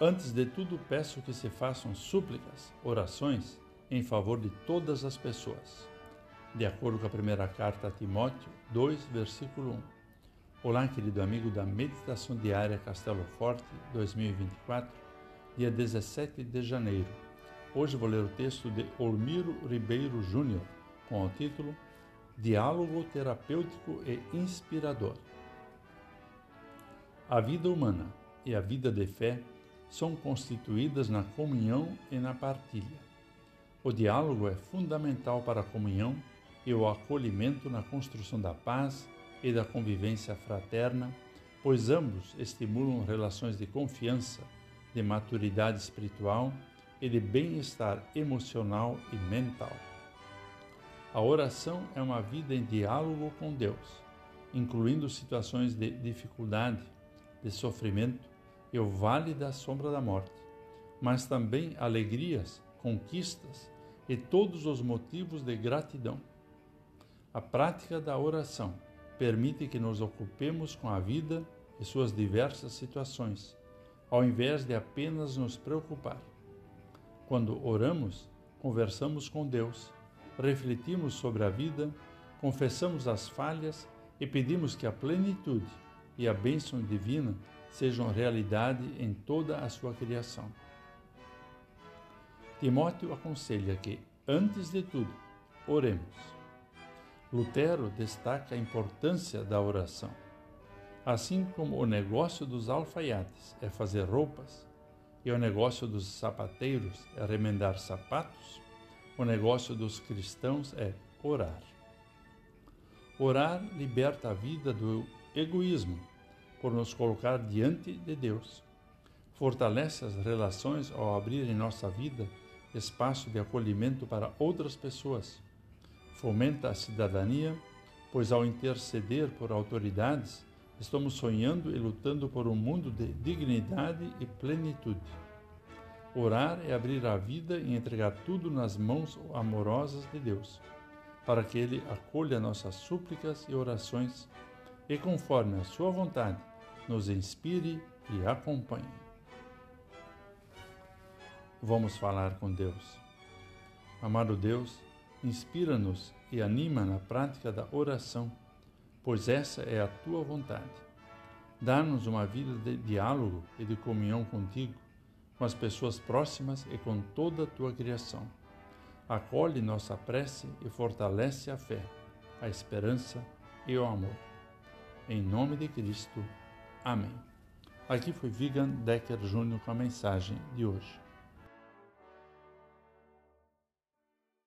Antes de tudo, peço que se façam súplicas, orações em favor de todas as pessoas. De acordo com a primeira carta a Timóteo 2, versículo 1. Olá, querido amigo da Meditação Diária Castelo Forte 2024, dia 17 de janeiro. Hoje vou ler o texto de Olmiro Ribeiro Júnior, com o título Diálogo Terapêutico e Inspirador. A vida humana e a vida de fé são constituídas na comunhão e na partilha. O diálogo é fundamental para a comunhão e o acolhimento na construção da paz e da convivência fraterna, pois ambos estimulam relações de confiança, de maturidade espiritual e de bem-estar emocional e mental. A oração é uma vida em diálogo com Deus, incluindo situações de dificuldade, de sofrimento e o vale da sombra da morte, mas também alegrias, conquistas e todos os motivos de gratidão. A prática da oração permite que nos ocupemos com a vida e suas diversas situações, ao invés de apenas nos preocupar. Quando oramos, conversamos com Deus, refletimos sobre a vida, confessamos as falhas e pedimos que a plenitude e a bênção divina sejam realidade em toda a sua criação. Timóteo aconselha que, antes de tudo, oremos. Lutero destaca a importância da oração. Assim como o negócio dos alfaiates é fazer roupas e o negócio dos sapateiros é remendar sapatos, o negócio dos cristãos é orar. Orar liberta a vida do egoísmo por nos colocar diante de Deus. Fortalece as relações ao abrir em nossa vida espaço de acolhimento para outras pessoas. Fomenta a cidadania, pois ao interceder por autoridades, estamos sonhando e lutando por um mundo de dignidade e plenitude. Orar é abrir a vida e entregar tudo nas mãos amorosas de Deus, para que Ele acolha nossas súplicas e orações e, conforme a Sua vontade, nos inspire e acompanhe. Vamos falar com Deus. Amado Deus, inspira-nos e anima na prática da oração, pois essa é a tua vontade. Dá-nos uma vida de diálogo e de comunhão contigo, com as pessoas próximas e com toda a tua criação. Acolhe nossa prece e fortalece a fé, a esperança e o amor. Em nome de Cristo. Amém. Aqui foi Vigan Decker Júnior com a mensagem de hoje.